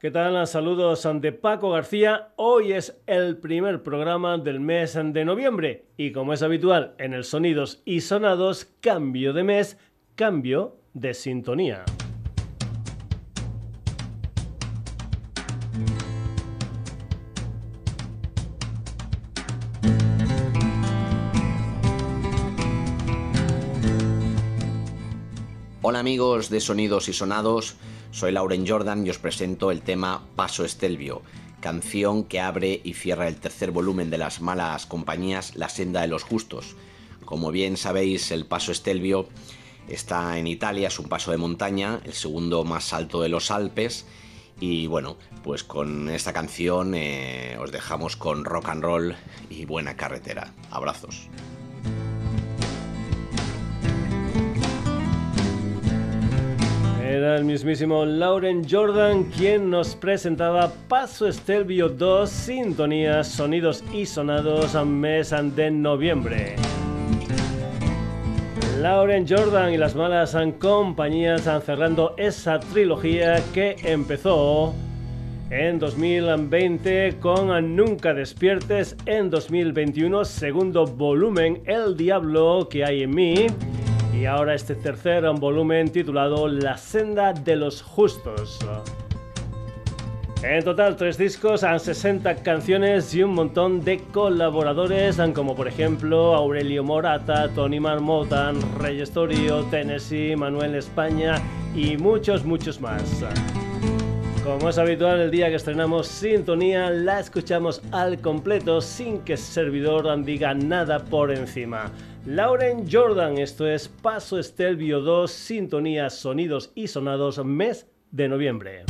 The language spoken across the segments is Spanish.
¿Qué tal? Saludos de Paco García. Hoy es el primer programa del mes de noviembre y como es habitual en el Sonidos y Sonados, cambio de mes, cambio de sintonía. Amigos de Sonidos y Sonados. Soy Lauren Jordan y os presento el tema Paso Estelvio, canción que abre y cierra el tercer volumen de las malas compañías La senda de los justos. Como bien sabéis, el Paso Estelvio está en Italia, es un paso de montaña, el segundo más alto de los Alpes. Y bueno, pues con esta canción eh, os dejamos con rock and roll y buena carretera. Abrazos. Era el mismísimo Lauren Jordan quien nos presentaba Paso Estelvio 2, sintonías, sonidos y sonados a mes de noviembre. Lauren Jordan y las malas compañías cerrando esa trilogía que empezó en 2020 con Nunca despiertes, en 2021 segundo volumen El Diablo que hay en mí y ahora este tercer volumen titulado La senda de los justos. En total, tres discos, 60 canciones y un montón de colaboradores, como por ejemplo Aurelio Morata, Tony Marmota, Reyes Torio, Tennessee, Manuel España y muchos, muchos más. Como es habitual, el día que estrenamos Sintonía la escuchamos al completo sin que el servidor diga nada por encima. Lauren Jordan, esto es Paso Estelvio 2, Sintonía, Sonidos y Sonados, mes de noviembre.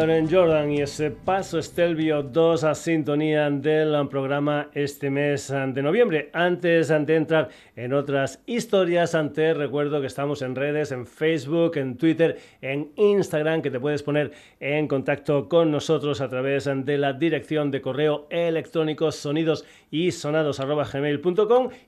Jordan y ese paso Estelvio 2 a sintonía del programa este mes de noviembre. Antes de entrar en otras historias, antes recuerdo que estamos en redes, en Facebook, en Twitter, en Instagram, que te puedes poner en contacto con nosotros a través de la dirección de correo electrónico sonidos y sonados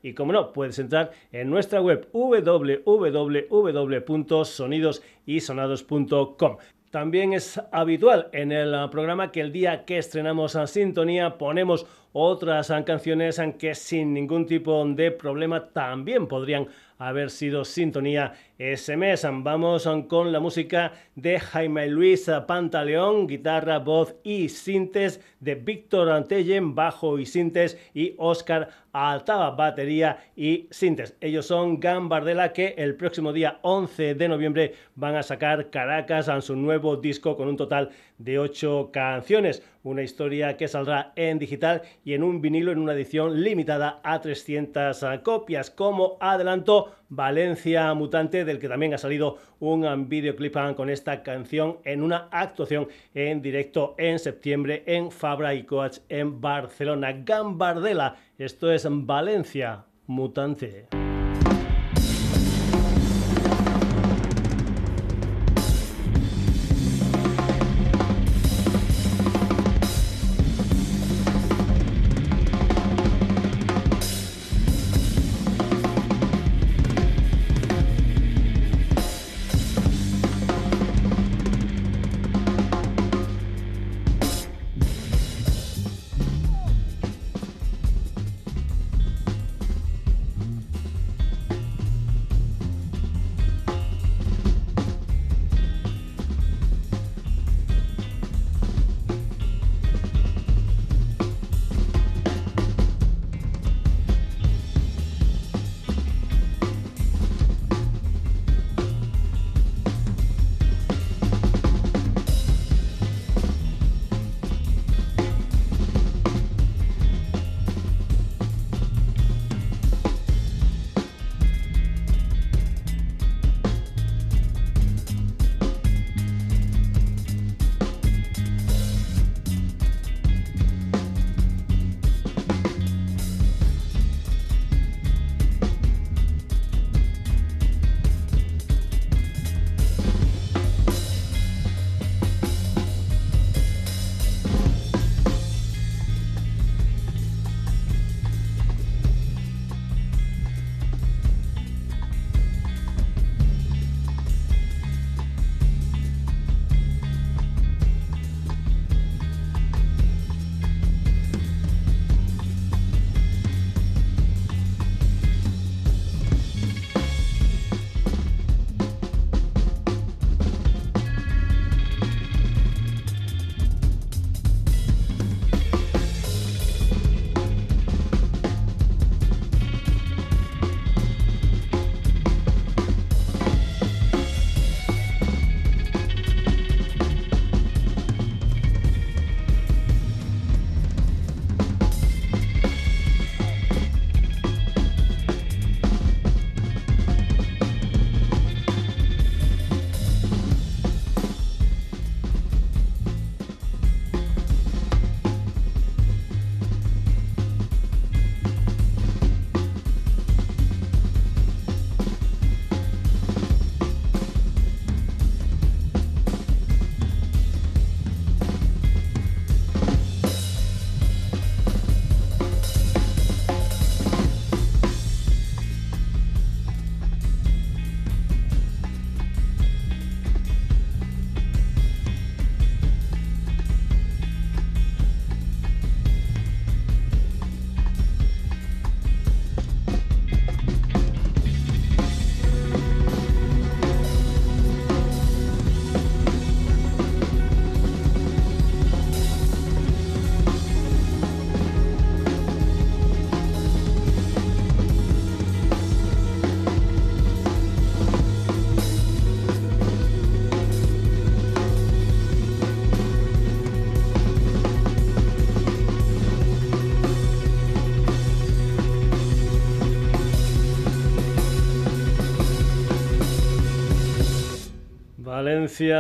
y como no, puedes entrar en nuestra web www.sonidosysonados.com. También es habitual en el ah, programa que el día que estrenamos a Sintonía ponemos otras ah, canciones que sin ningún tipo de problema también podrían haber sido sintonía ese mes. Vamos con la música de Jaime Luis Pantaleón, guitarra, voz y sintes, de Víctor Antellen, bajo y sintes, y Oscar Altaba, batería y sintes. Ellos son Gambardella que el próximo día 11 de noviembre van a sacar Caracas en su nuevo disco con un total de 8 canciones. Una historia que saldrá en digital y en un vinilo en una edición limitada a 300 copias. Como adelanto, Valencia Mutante, del que también ha salido un videoclip con esta canción en una actuación en directo en septiembre en Fabra y Coach en Barcelona. Gambardella, esto es Valencia Mutante.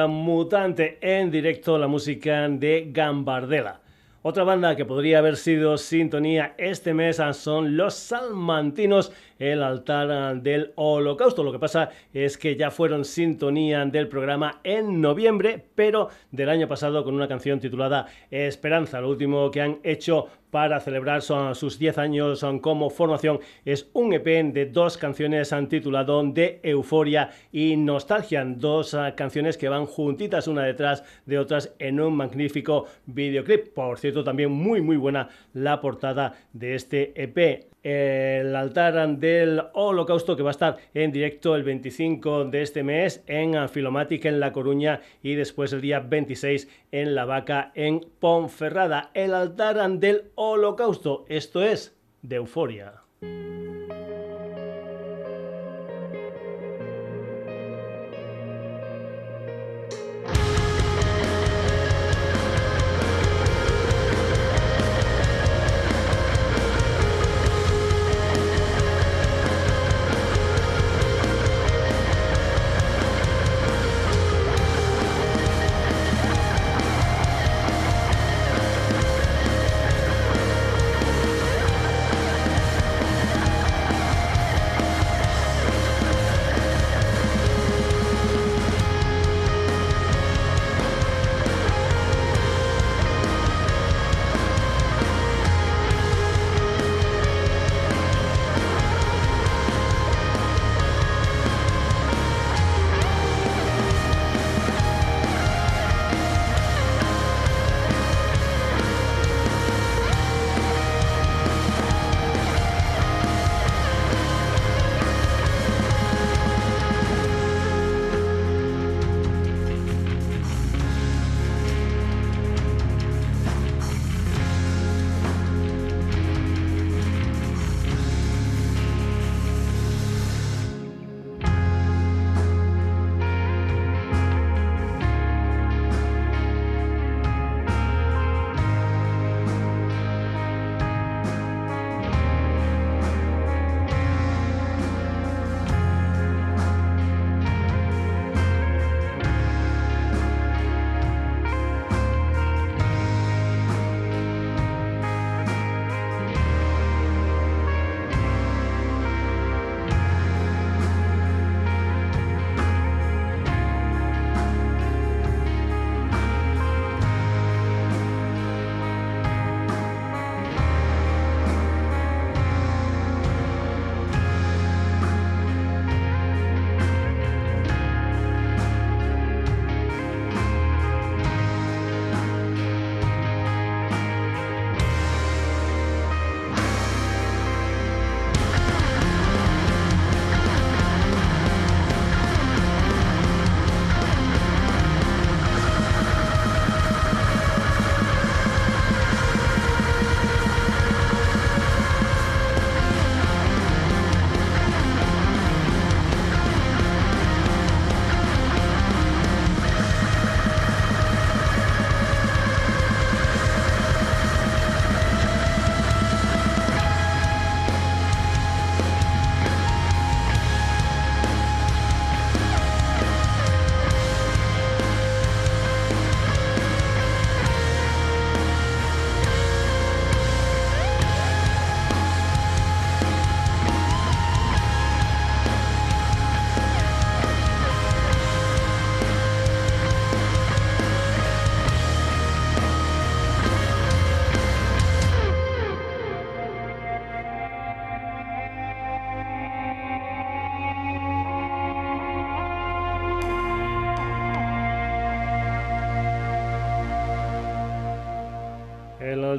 Mutante en directo la música de Gambardella. Otra banda que podría haber sido sintonía este mes son los salmantinos, el altar del holocausto. Lo que pasa es que ya fueron sintonía del programa en noviembre, pero del año pasado con una canción titulada Esperanza. Lo último que han hecho para celebrar sus 10 años como formación. Es un EP de dos canciones han titulado De Euforia y Nostalgia, dos ah, canciones que van juntitas una detrás de otras en un magnífico videoclip. Por cierto, también muy muy buena la portada de este EP el altar del holocausto que va a estar en directo el 25 de este mes en Filomatic en La Coruña y después el día 26 en La Vaca en Ponferrada. El altar del holocausto, esto es de euforia.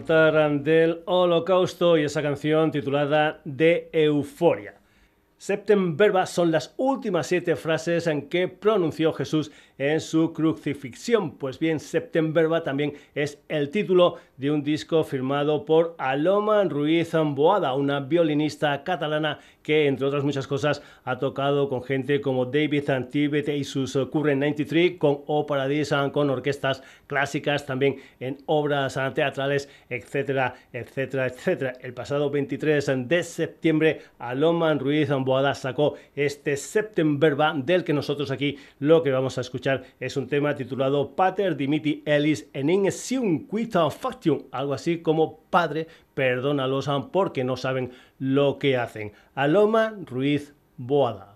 Altar del holocausto y esa canción titulada De Euforia. Septemberba son las últimas siete frases en que pronunció Jesús en su crucifixión. Pues bien, Septemberba también es el título de un disco firmado por Aloma Ruiz Boada, una violinista catalana que, entre otras muchas cosas, ha tocado con gente como David Antibet y sus Current 93, con O Paradisa, con orquestas clásicas, también en obras teatrales, etcétera, etcétera, etcétera. El pasado 23 de septiembre, Aloma Ruiz Boada sacó este Septemberba del que nosotros aquí lo que vamos a escuchar es un tema titulado Pater Dimiti Ellis en Inesium Quita Faction, algo así como Padre, perdónalos porque no saben lo que hacen. Aloma Ruiz Boada.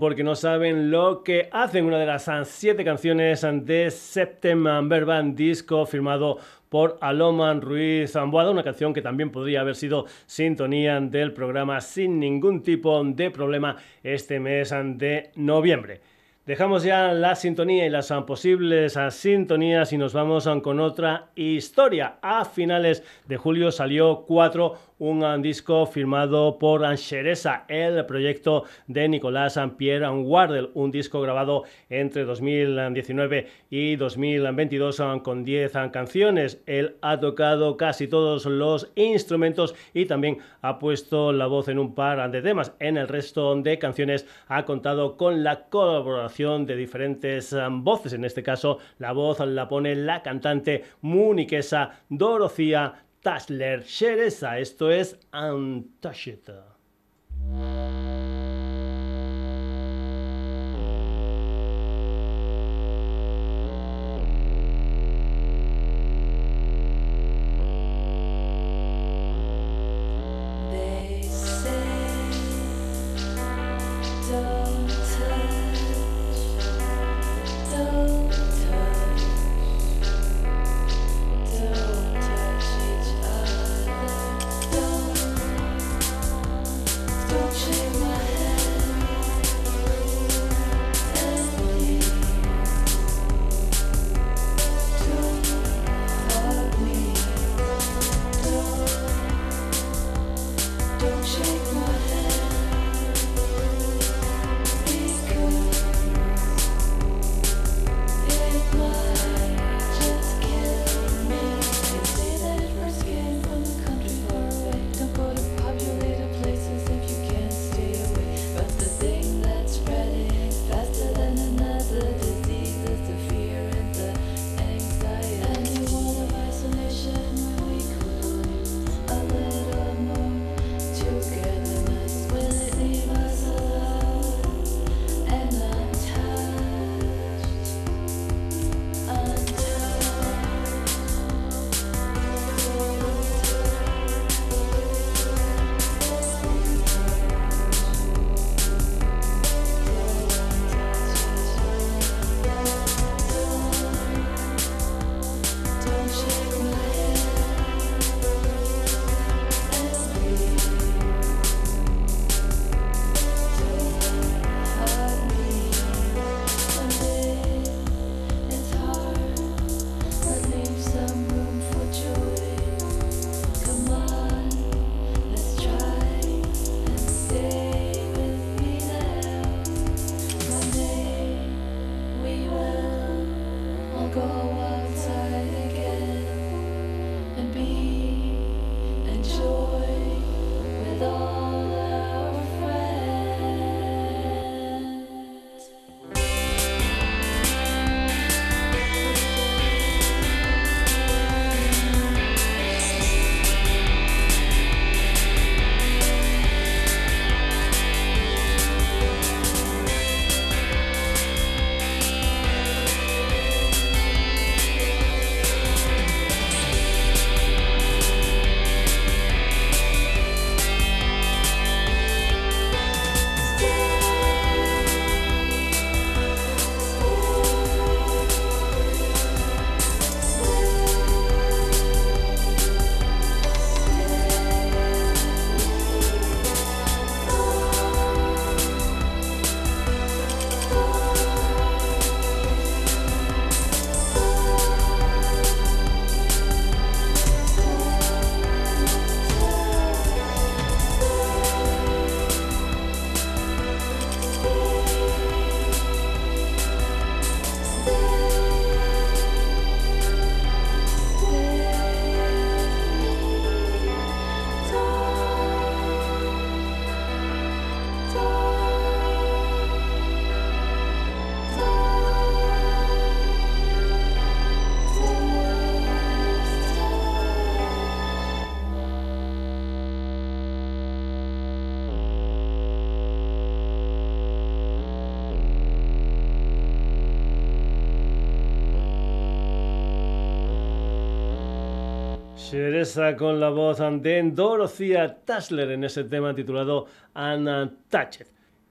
Porque no saben lo que hacen. Una de las siete canciones de September Band Disco firmado por Aloman Ruiz Zamboada, una canción que también podría haber sido sintonía del programa sin ningún tipo de problema este mes de noviembre. Dejamos ya la sintonía y las posibles sintonías y nos vamos con otra historia. A finales de julio salió 4 un disco firmado por Sheresa, el proyecto de Nicolás Pierre Wardel, un disco grabado entre 2019 y 2022 con 10 canciones. Él ha tocado casi todos los instrumentos y también ha puesto la voz en un par de temas. En el resto de canciones ha contado con la colaboración de diferentes voces. En este caso, la voz la pone la cantante muniquesa Dorothea Tasler Shereza. Esto es Untouched. Con la voz de Dorothea Tasler en ese tema titulado Untouched.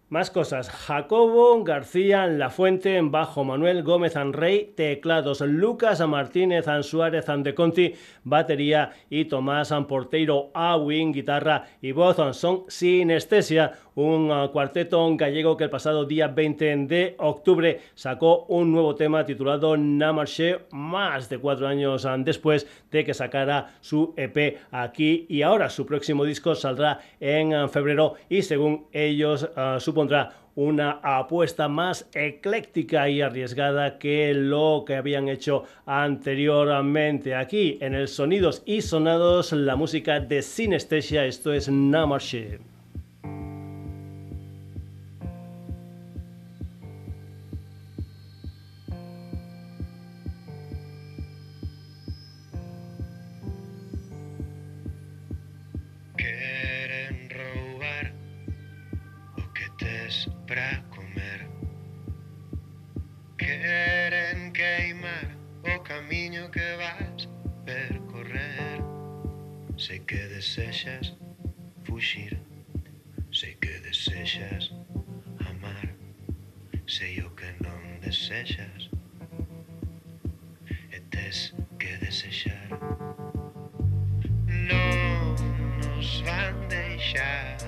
Más cosas. Jacobo García La Fuente, bajo Manuel Gómez Rey, teclados Lucas Martínez Suárez de Conti, batería y Tomás Porteiro Awin, guitarra y voz. Son Sinestesia, un uh, cuarteto gallego que el pasado día 20 de octubre sacó un nuevo tema titulado Namarche, más de cuatro años uh, después de que sacara su EP aquí y ahora. Su próximo disco saldrá en uh, febrero y según ellos supone una apuesta más ecléctica y arriesgada que lo que habían hecho anteriormente. Aquí en el Sonidos y Sonados, la música de Sinestesia, esto es que desexas fuxir, sei que desexas amar, sei o que non desexas e tes que desexar. Non nos van deixar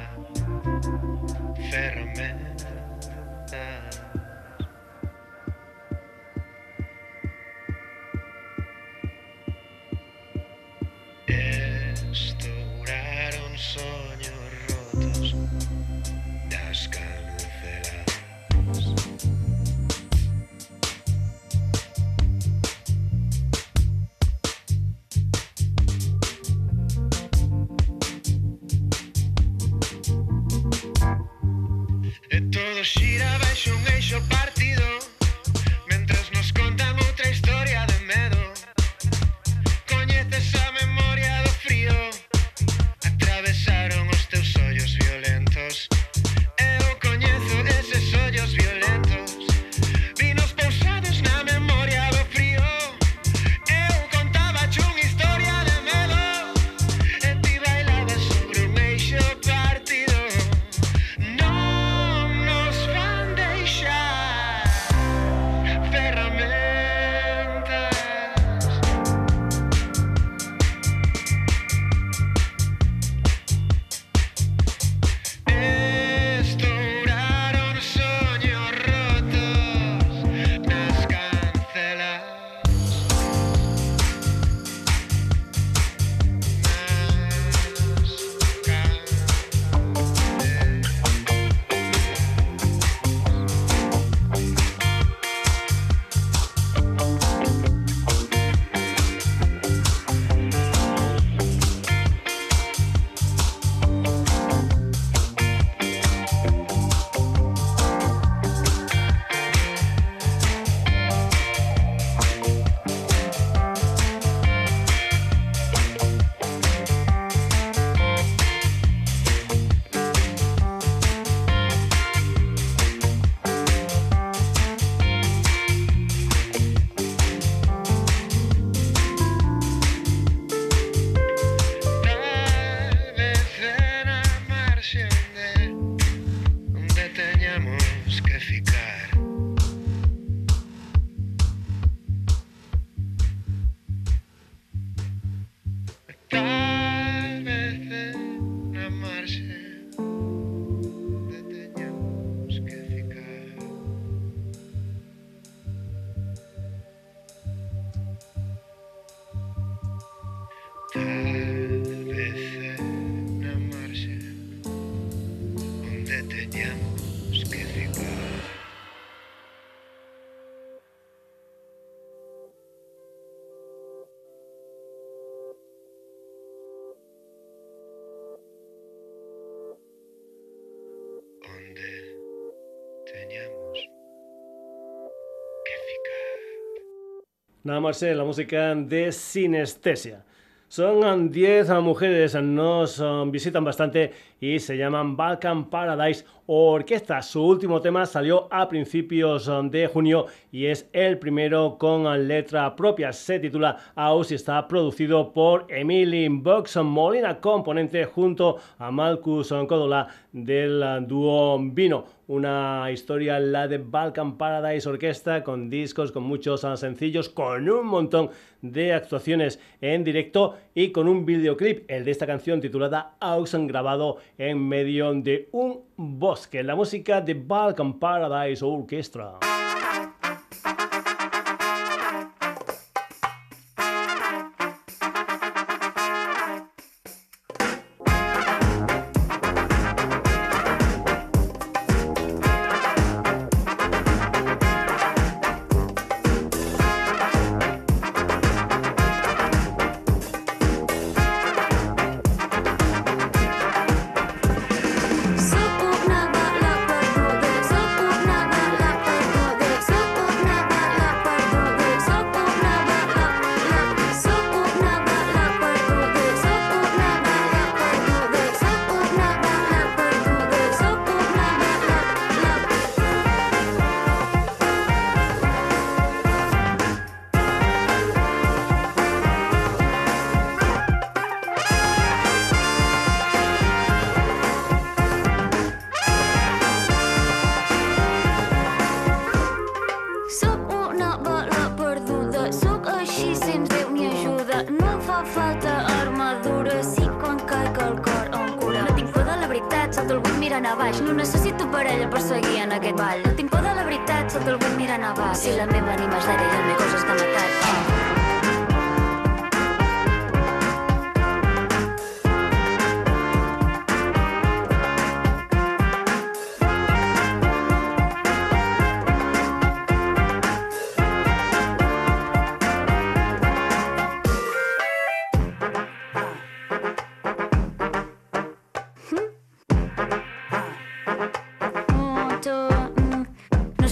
Nada más la música de sinestesia. Son 10 mujeres, nos visitan bastante y se llaman Balkan Paradise Orquesta. Su último tema salió a principios de junio y es el primero con letra propia. Se titula House y está producido por Emily Box Molina, componente junto a Malcus Codola del dúo Vino una historia, la de Balkan Paradise Orquesta, con discos, con muchos sencillos, con un montón de actuaciones en directo y con un videoclip, el de esta canción titulada Auxen, grabado en medio de un bosque. La música de Balkan Paradise Orchestra.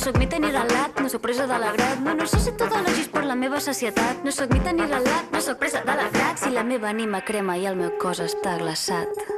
sóc mite ni relat, no sóc presa de la grat. No, no sé si tu elogis per la meva societat. No sóc mite ni relat, no sóc presa de la grat. Si la meva ànima crema i el meu cos està glaçat.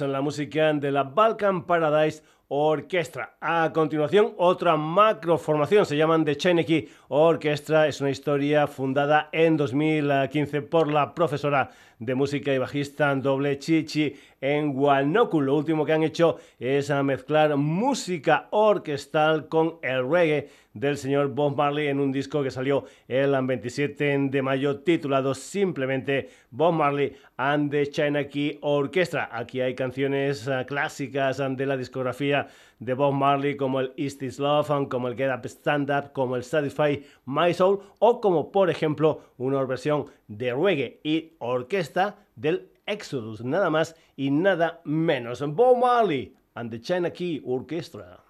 La música de la Balkan Paradise Orchestra. A continuación, otra macroformación, se llaman The Chineke Orchestra. Es una historia fundada en 2015 por la profesora de música y bajista doble Chichi en Wanoku. Lo último que han hecho es mezclar música orquestal con el reggae del señor Bob Marley en un disco que salió el 27 de mayo titulado simplemente Bob Marley and the China Key Orchestra. Aquí hay canciones ah, clásicas ah, de la discografía de Bob Marley como el East is Love, ah, como el Get Up Stand Up, como el Satisfy My Soul o como por ejemplo una versión de reggae y orquesta del Exodus, nada más y nada menos. Bob Marley and the China Key Orchestra.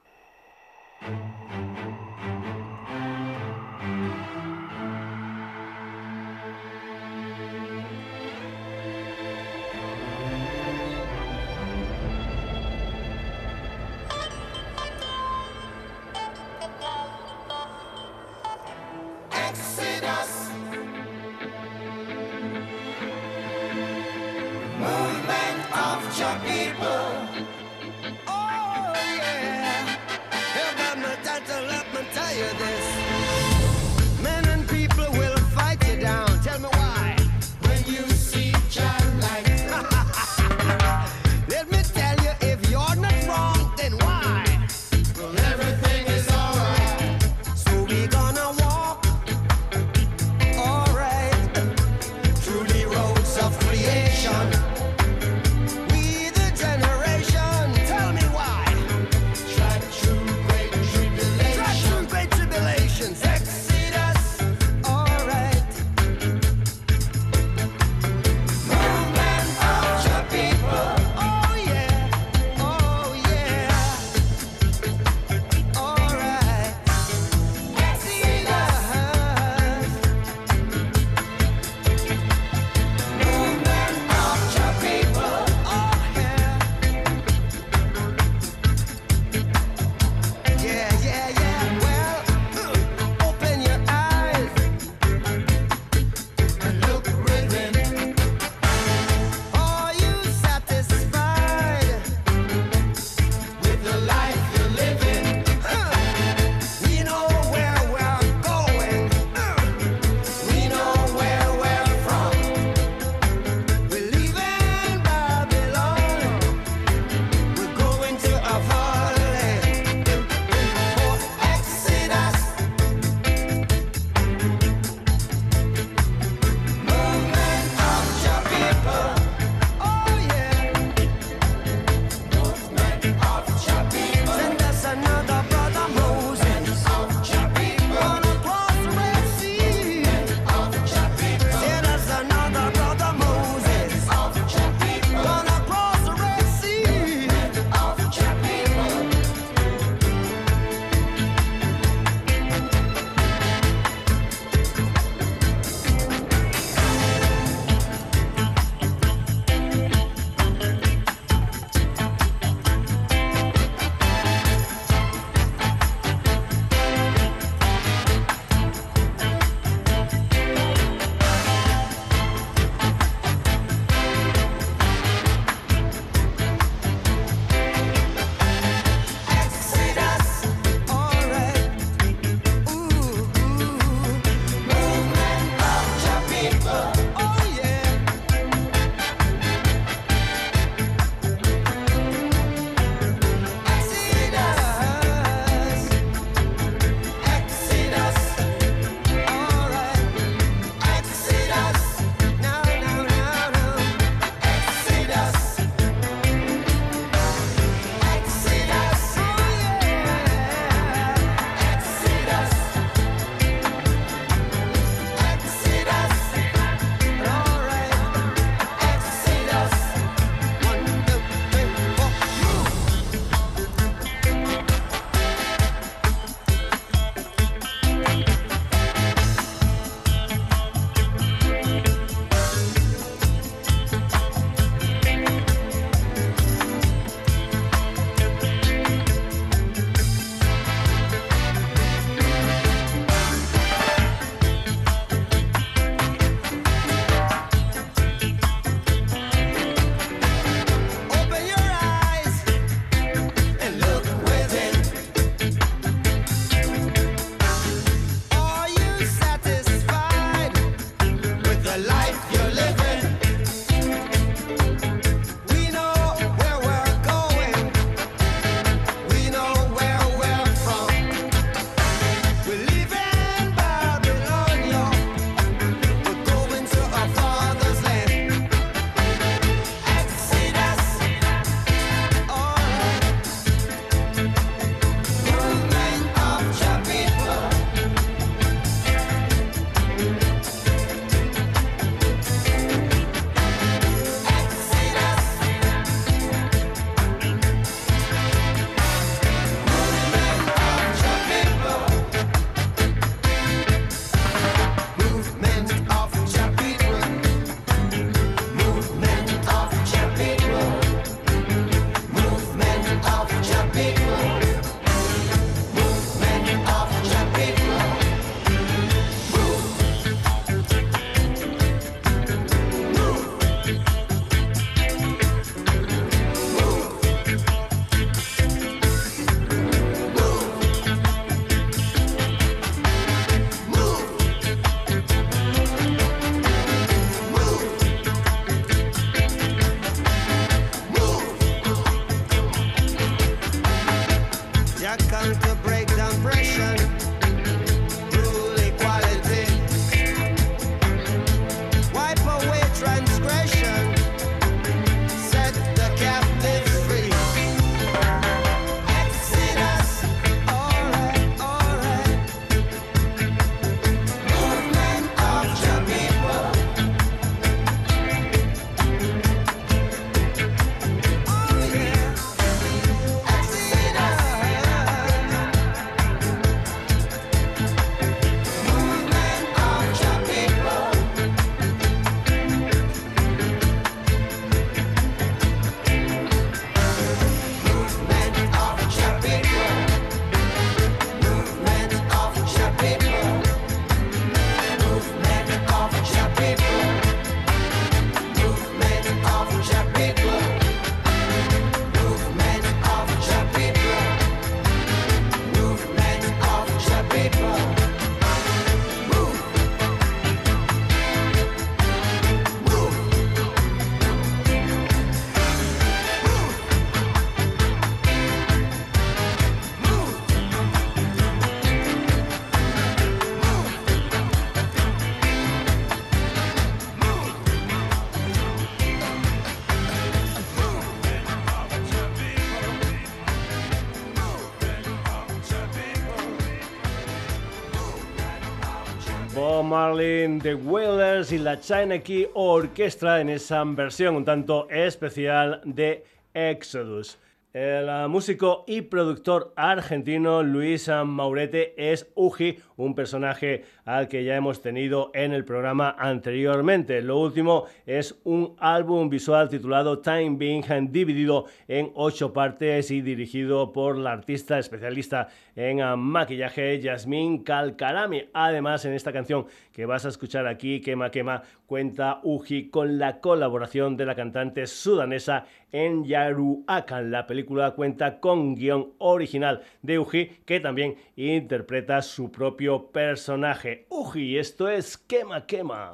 Marley, The Wailers y la China Key Orchestra en esa versión un tanto especial de Exodus. El ah, músico y productor argentino Luis Maurete es Uji, un personaje al que ya hemos tenido en el programa anteriormente. Lo último es un álbum visual titulado Time Being, dividido en ocho partes y dirigido por la artista especialista en ah, maquillaje Yasmin Kalkarami. Además, en esta canción que vas a escuchar aquí, Quema Quema, cuenta Uji con la colaboración de la cantante sudanesa en Yaruakan. La película cuenta con guion original de Uji, que también interpreta su propio personaje. Uji, esto es Quema Quema.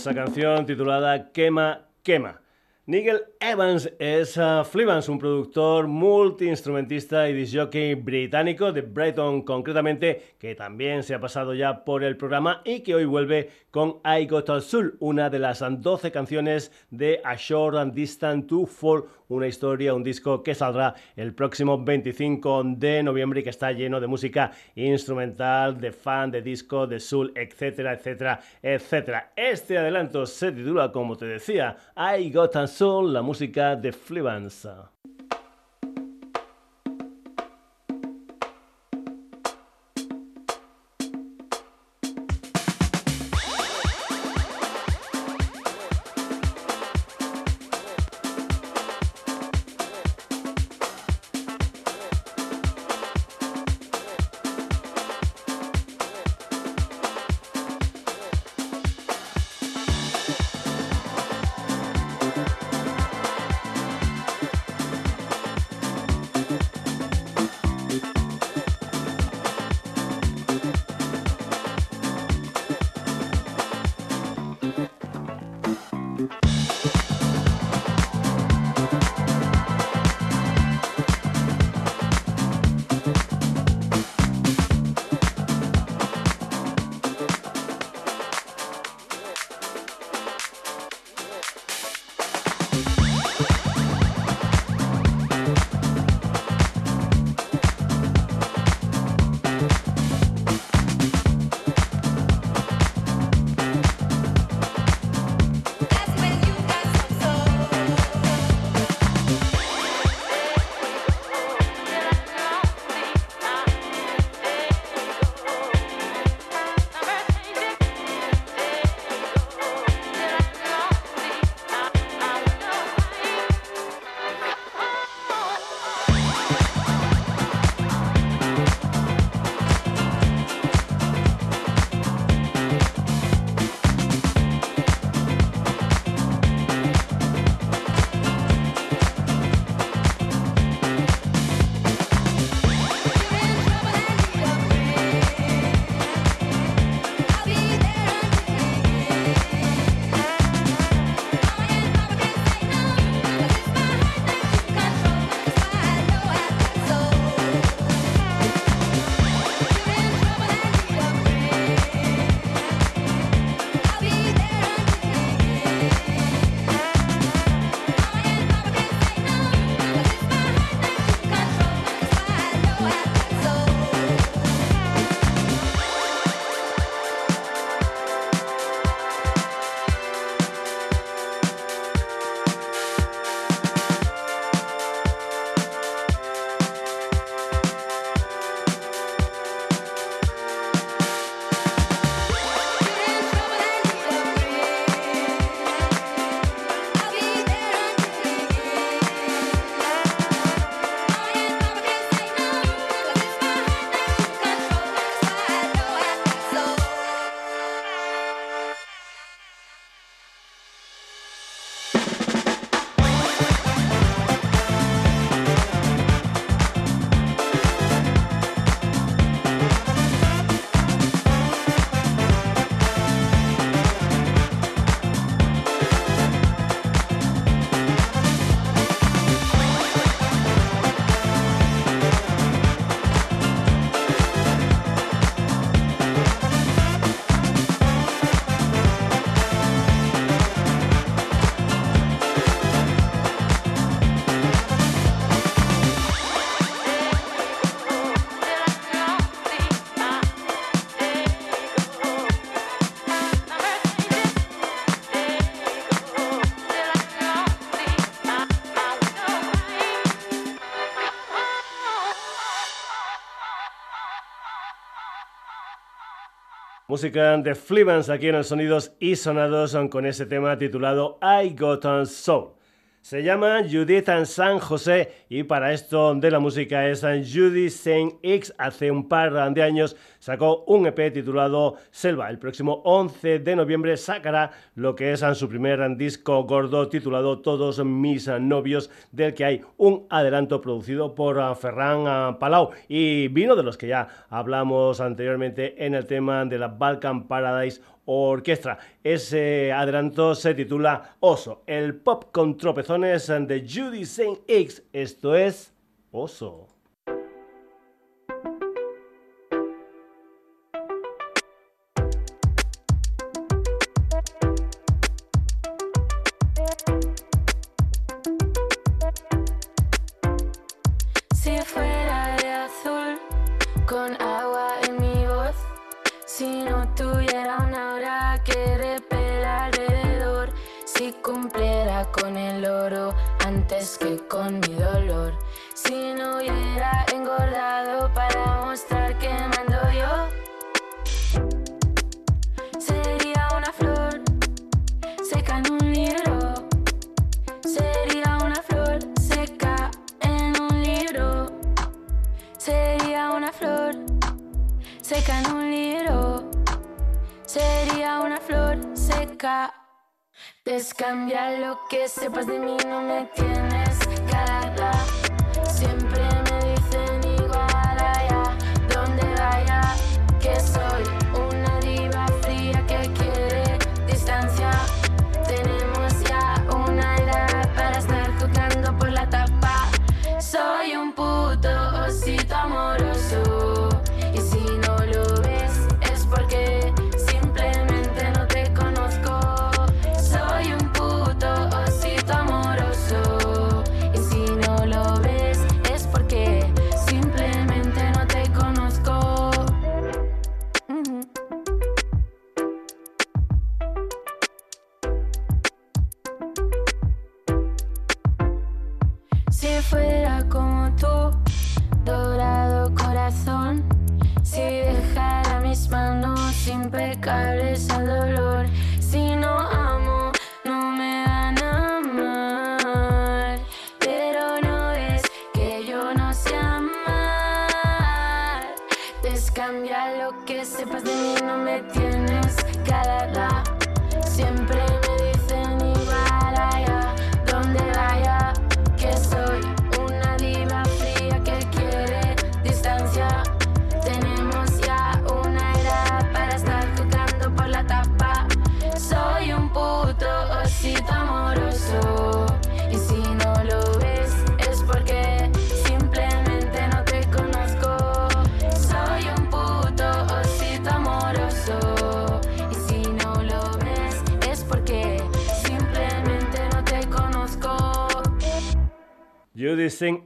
Esa canción titulada Quema, Quema. Nigel Evans es uh, un productor multiinstrumentista y disjockey británico de Brighton concretamente, que también se ha pasado ya por el programa y que hoy vuelve con I Got a Soul, una de las 12 canciones de A Short and Distant to Fall, una historia, un disco que saldrá el próximo 25 de noviembre y que está lleno de música instrumental, de fan, de disco, de soul, etcétera, etcétera, etcétera. Este adelanto se titula, como te decía, I Got a Soul, la música de Flivans. Música de Flivans aquí en los Sonidos y Sonados con ese tema titulado I Got On Soul. Se llama Judith and San José y para esto de la música es Judy Saint X. Hace un par de años sacó un EP titulado Selva. El próximo 11 de noviembre sacará lo que es su primer disco gordo titulado Todos mis novios, del que hay un adelanto producido por Ferran Palau y vino de los que ya hablamos anteriormente en el tema de la Balkan Paradise orquesta. Ese adelanto se titula Oso, el pop con tropezones de Judy Saint X. Esto es Oso.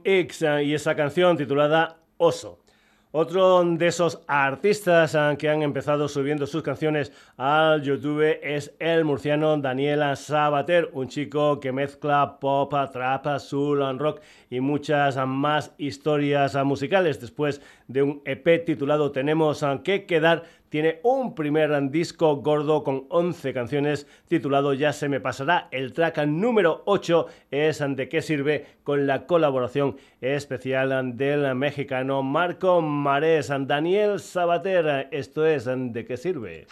X eh, y esa canción titulada Oso. Otro de esos artistas eh, que han empezado subiendo sus canciones al YouTube es el murciano Daniela Sabater, un chico que mezcla pop, trap, soul, rock y muchas más historias musicales. Después de un EP titulado Tenemos que quedar, tiene un primer disco gordo con 11 canciones titulado Ya se me pasará. El track número 8 es De qué sirve con la colaboración especial del mexicano Marco Marés, Daniel Sabater. Esto es De qué sirve.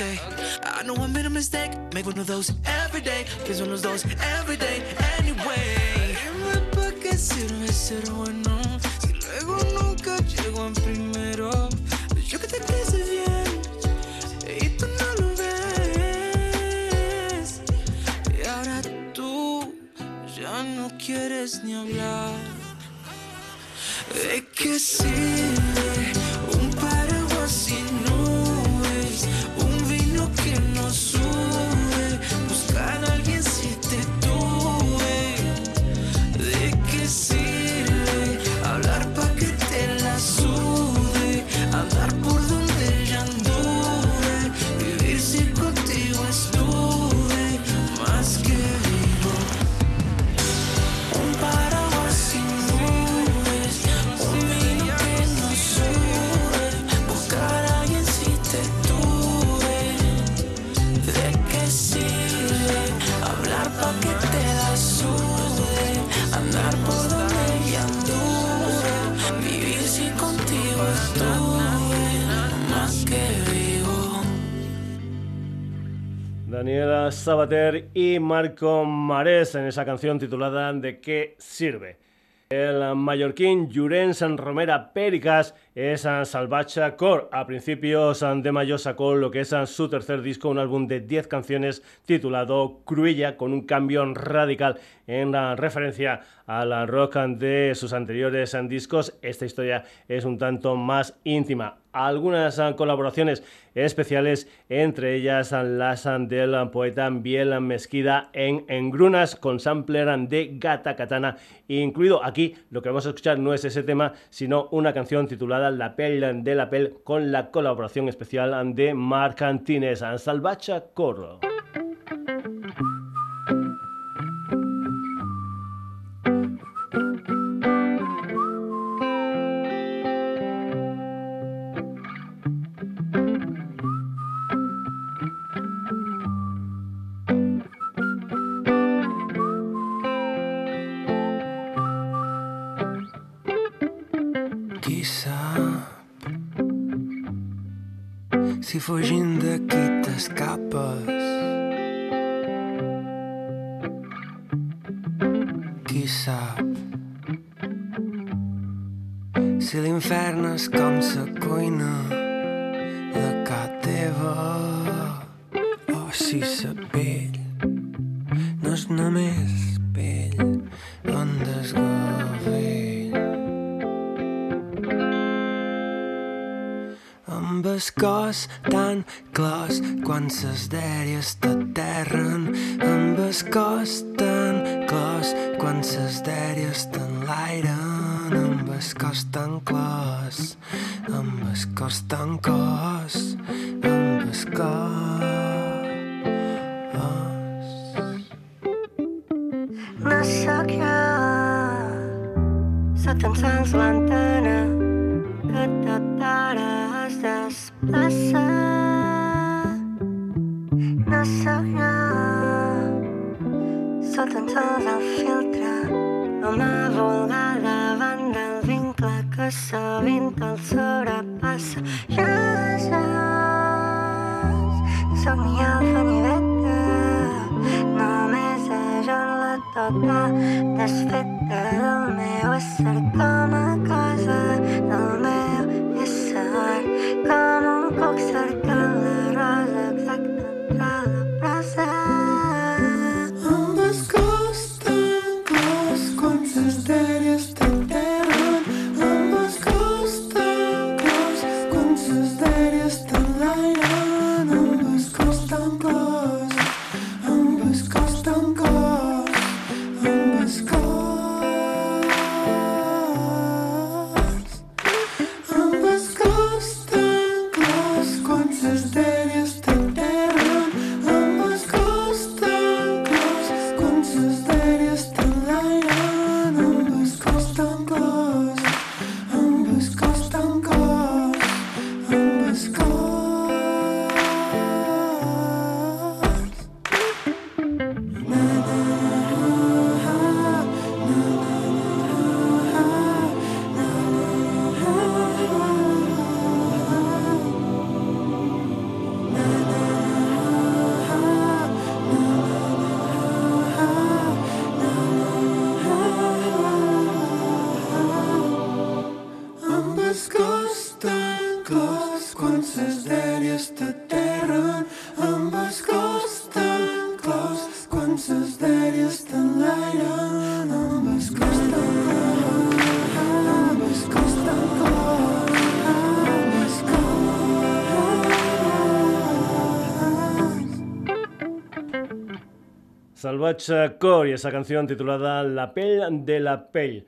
Stay. I know I made a mistake, make one of those every day. Please one of those every day, anyway. Dime qué sirve ser bueno si luego nunca llego en primero. Yo que te quise bien y tú no lo ves. Y ahora tú ya no quieres ni hablar. ¿De qué sirve Daniela Sabater y Marco Marés en esa canción titulada ¿De qué sirve? El mallorquín Jurens Romera Péricas es Salvacha Core. A principios de mayo sacó lo que es su tercer disco, un álbum de 10 canciones titulado Cruilla, con un cambio radical en la referencia a la rock de sus anteriores discos. Esta historia es un tanto más íntima. Algunas ah, colaboraciones especiales, entre ellas ah, las ah, del poeta Biel Mesquida en Engrunas con sampler de Gata Katana incluido. Aquí lo que vamos a escuchar no es ese tema, sino una canción titulada La Pel de la Pel con la colaboración especial de Marc Antines, Salvacha Corro. Fugint d'aquí t'escapes? Qui sap si l'infern és com sa cuina de ca teva o si sa pell no és només pell on desgavell el cos tan clos quan ses dèries t'aterren amb el cos tan clos quan ses dèries t'enlairen amb el cos tan clos amb el cos tan cos amb el cos Salvage Core y esa canción titulada La Pell de la Pell.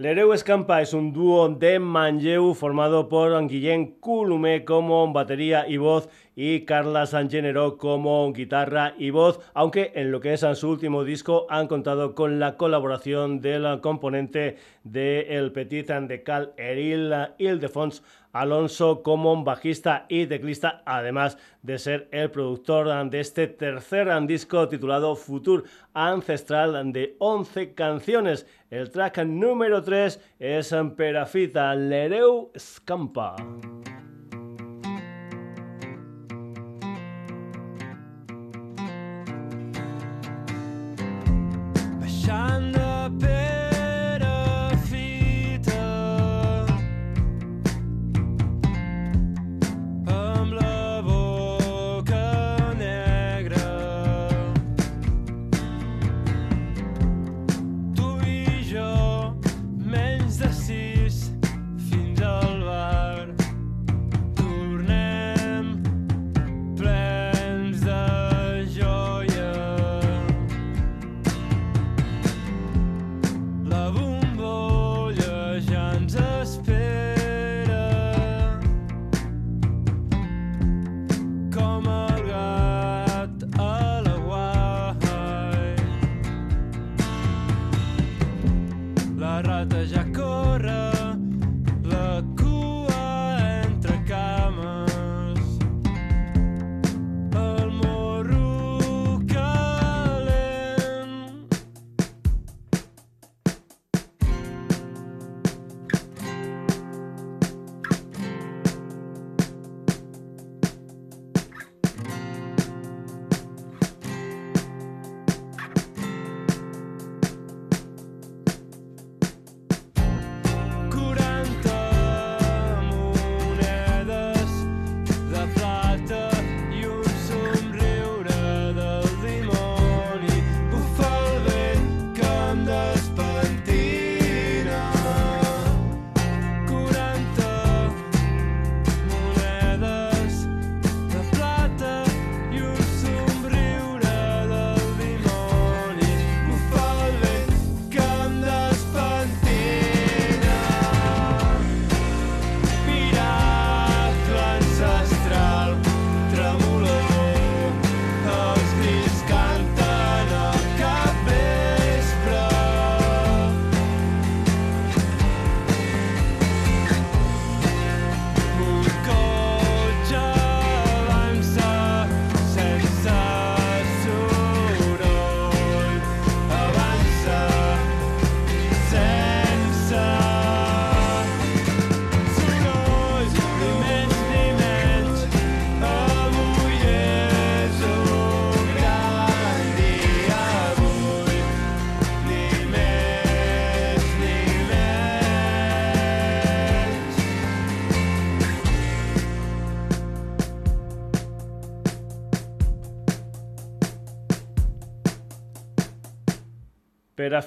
Lereu Escampa es un dúo de Manlleu formado por Guillén Culume como batería y voz y Carla Sangenero como guitarra y voz, aunque en lo que es su último disco han contado con la colaboración del componente de El Petit de Cal Eril Ildefons Alonso como bajista y teclista, además de ser el productor de este tercer disco titulado Futur Ancestral de 11 canciones. El track número 3 es Perafita Lereu Scampa.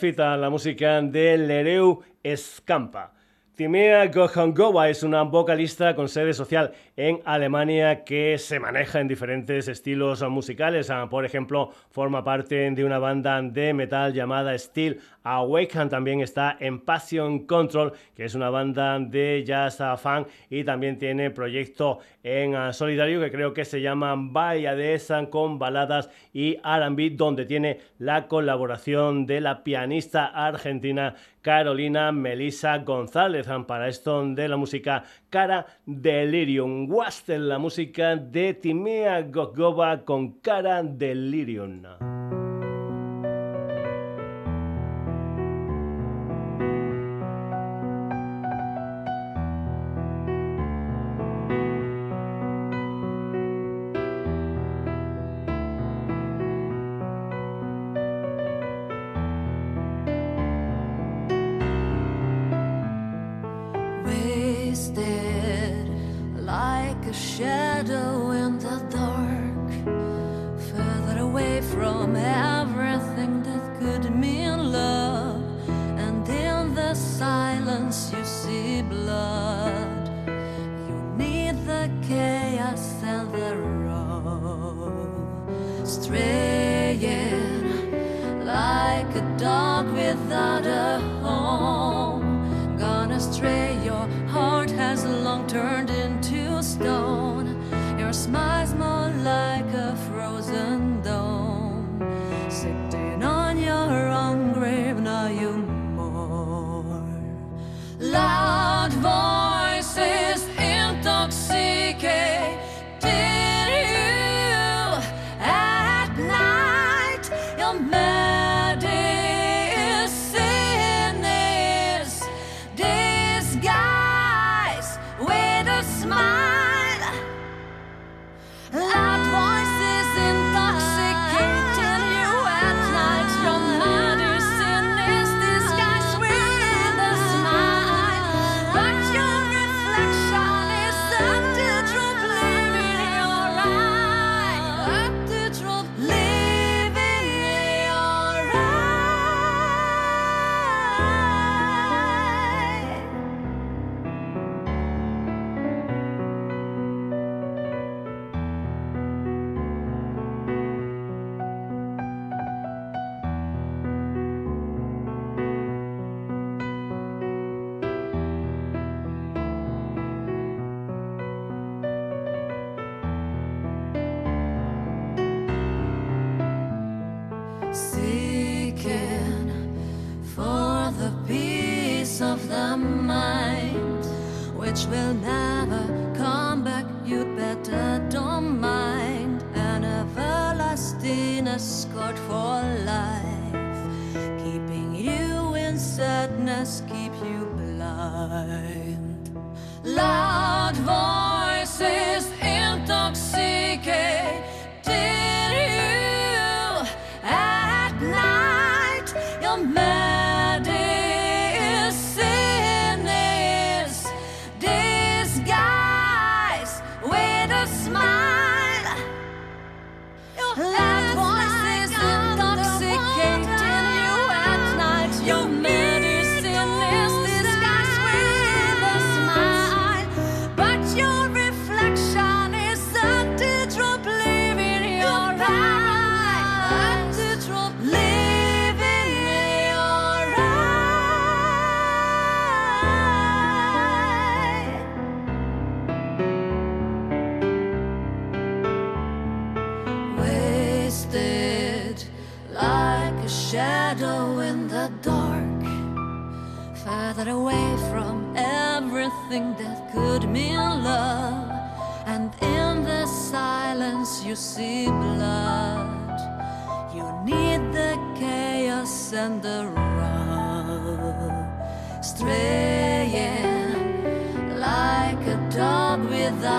La música de Lereu Escampa. Timea Gohangova es una vocalista con sede social en Alemania que se maneja en diferentes estilos musicales. Ah, por ejemplo, forma parte de una banda de metal llamada Steel Awaken. También está en Passion Control, que es una banda de jazz fan y también tiene proyecto en ah, solitario que creo que se llama Vaya de San con baladas y R&B, donde tiene la colaboración de la pianista argentina Carolina Melissa González. Para esto de la música Cara Delirium. Wastel, la música de Timea Gogova con Cara Delirium.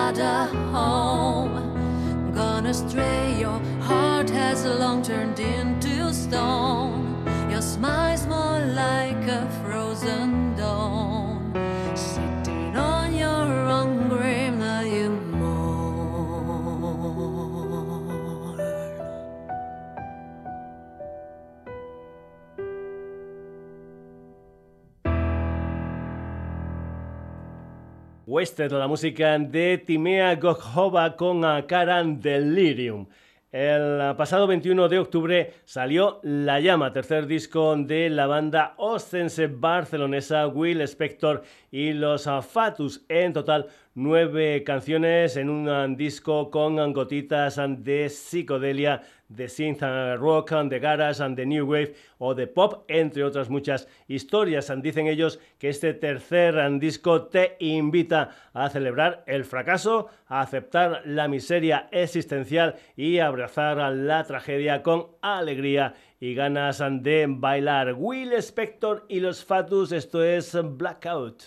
Nevada home. Gone astray, your heart has long turned into stone. Your smile. Wasted, la música de Timea Gojova con Karan Delirium. El pasado 21 de octubre salió La Llama, tercer disco de la banda ostense barcelonesa Will Spector y los Fatus. En total nueve canciones en un um, disco con um, gotitas um, de psicodelia de synth uh, rock, de garage, de new wave o de pop, entre otras muchas historias. Dicen ellos que este tercer disco te invita a celebrar el fracaso, a aceptar la miseria existencial y a abrazar a la tragedia con alegría y ganas de bailar. Will Spector y los Fatus, esto es Blackout.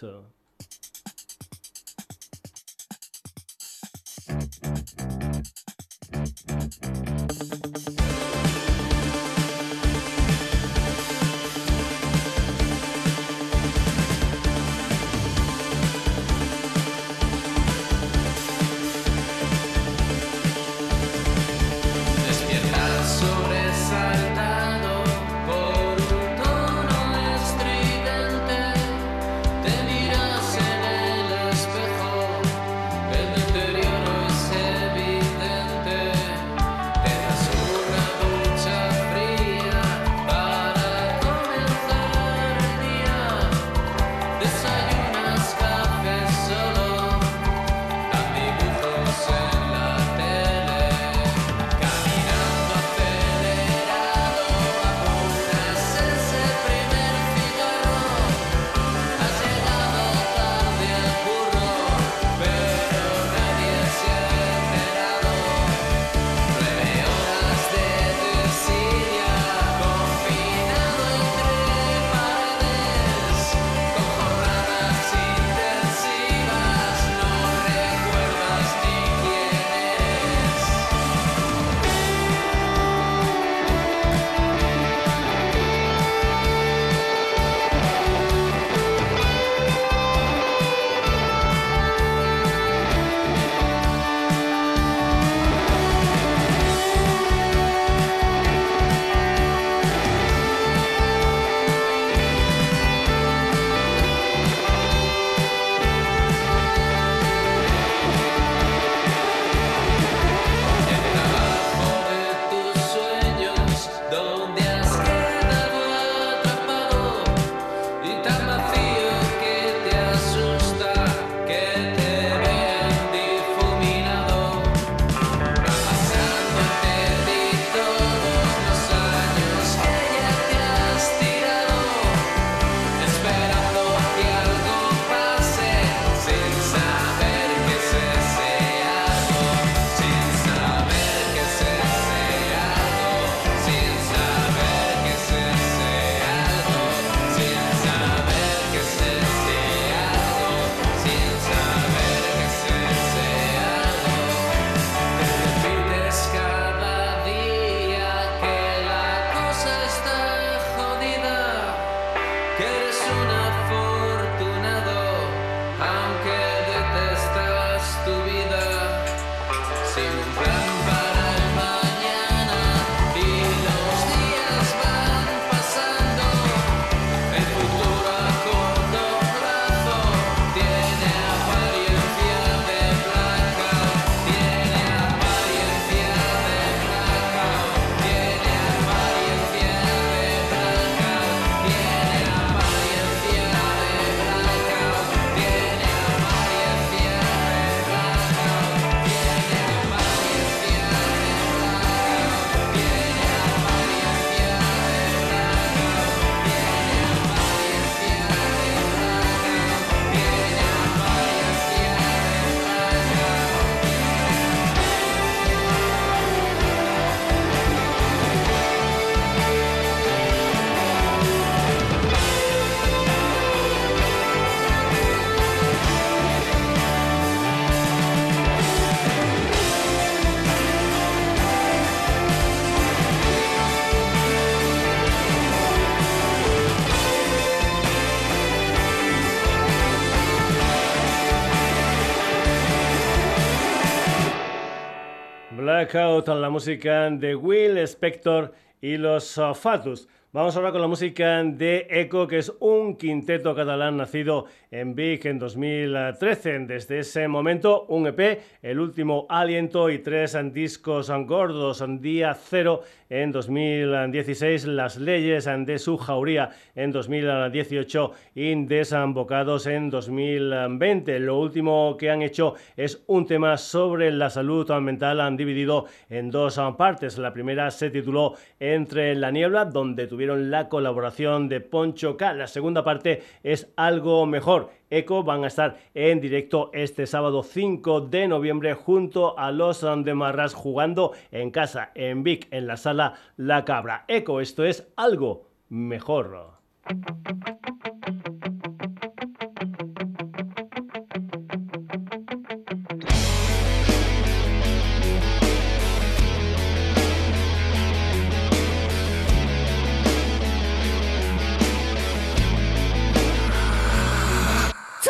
Blackout, la música de Will Spector y los uh, Fatus. Vamos ahora con la música de Echo, que es quinteto catalán nacido en Big en 2013. Desde ese momento, un EP, El último aliento y tres discos gordos. Día cero en 2016, Las leyes de su jauría en 2018 y Desambocados en 2020. Lo último que han hecho es un tema sobre la salud mental, han dividido en dos partes. La primera se tituló Entre la niebla, donde tuvieron la colaboración de Poncho K. La segunda parte es Algo mejor. Eco van a estar en directo este sábado 5 de noviembre junto a los Andemarras jugando en casa en Vic en la sala La Cabra. Eco, esto es algo mejor.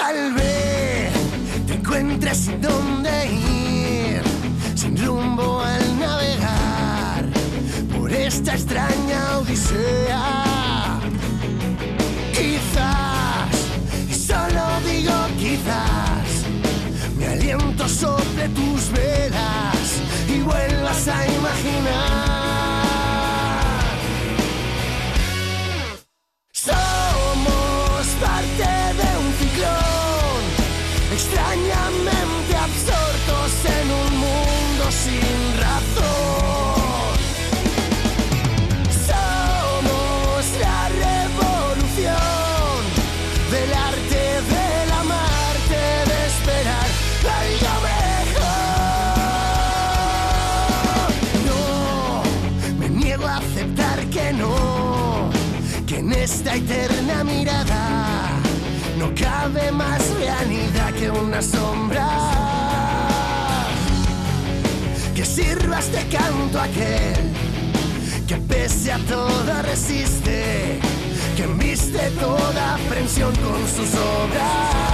Tal vez te encuentres sin dónde ir, sin rumbo al navegar por esta extraña odisea. Quizás, y solo digo quizás, mi aliento sobre tus velas y vuelvas a imaginar. Eterna mirada no cabe más realidad que una sombra. Que sirvas de canto aquel que pese a todo resiste, que embiste toda aprensión con sus obras.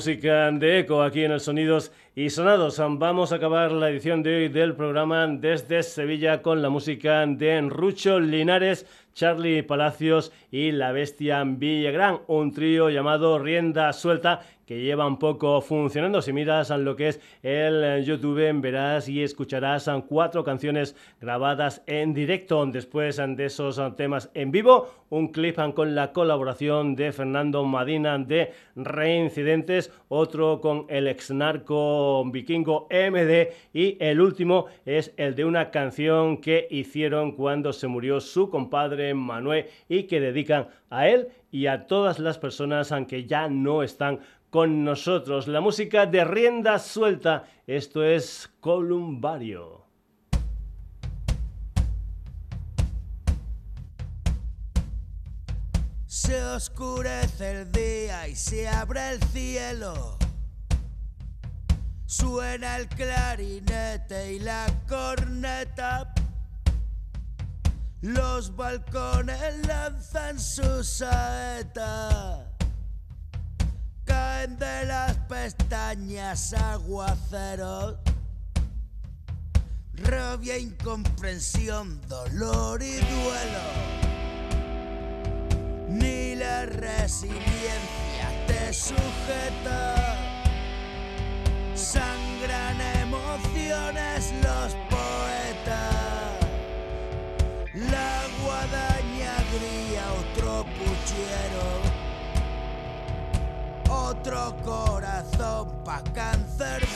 Música de eco aquí en el Sonidos y Sonados. Vamos a acabar la edición de hoy del programa desde Sevilla con la música de Rucho Linares, Charlie Palacios y La Bestia Villagrán, un trío llamado Rienda Suelta que lleva un poco funcionando. Si miras lo que es el YouTube, verás y escucharás cuatro canciones grabadas en directo. Después de esos temas en vivo, un clip con la colaboración de Fernando Madina de Reincidentes, otro con el ex narco vikingo MD y el último es el de una canción que hicieron cuando se murió su compadre Manuel y que dedican a él y a todas las personas aunque ya no están con nosotros. La música de rienda suelta. Esto es Columbario. Se oscurece el día y se abre el cielo. Suena el clarinete y la corneta. Los balcones lanzan sus saetas de las pestañas aguaceros. Rabia, incomprensión, dolor y duelo. Ni la resiliencia te sujeta. Sangran otro corazón pa' cáncer,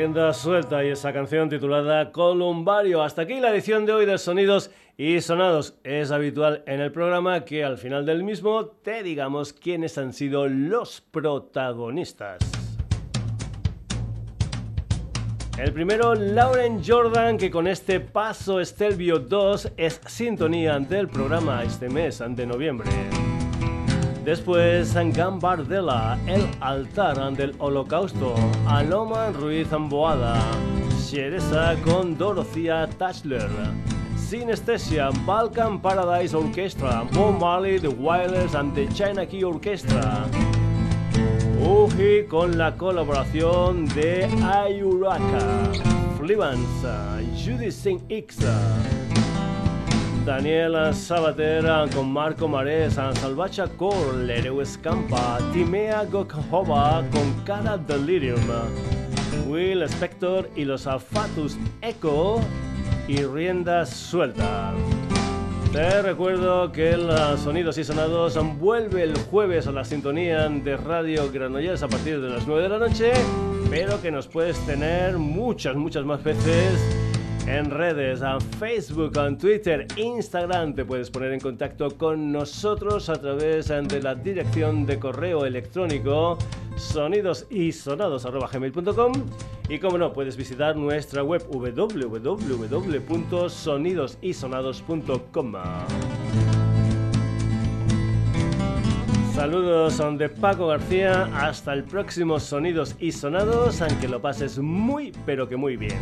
Rienda suelta y esa canción titulada Columbario. Hasta aquí la edición de hoy de Sonidos y Sonados. Es habitual en el programa que al final del mismo te digamos quiénes han sido los protagonistas. El primero, Lauren Jordan, que con este paso Stelvio 2 es sintonía del programa este mes de noviembre. Después, Gambardella, El altar del holocausto, Aloma Ruiz Amboada, Shereza con Dorothea Tachler, Sinestesia, Balkan Paradise Orchestra, Bob Marley, The Wireless and the China Key Orchestra, Uji con la colaboración de Ayuraka, Flivans, Judy Singh Ixa, Daniela Sabatera con Marco Marés, Salvacha Cor, Lereu Escampa, Timea Gokhova con Cara Delirium, Will Spector y los Alfatus Echo y Rienda Suelta. Te recuerdo que los Sonidos y Sonados vuelve el jueves a la sintonía de Radio Granollers a partir de las 9 de la noche, pero que nos puedes tener muchas, muchas más veces en redes, a Facebook, en Twitter, Instagram. Te puedes poner en contacto con nosotros a través de la dirección de correo electrónico sonidosisonados.gmail.com y como no, puedes visitar nuestra web www.sonidosisonados.com Saludos de Paco García, hasta el próximo Sonidos y Sonados, aunque lo pases muy pero que muy bien.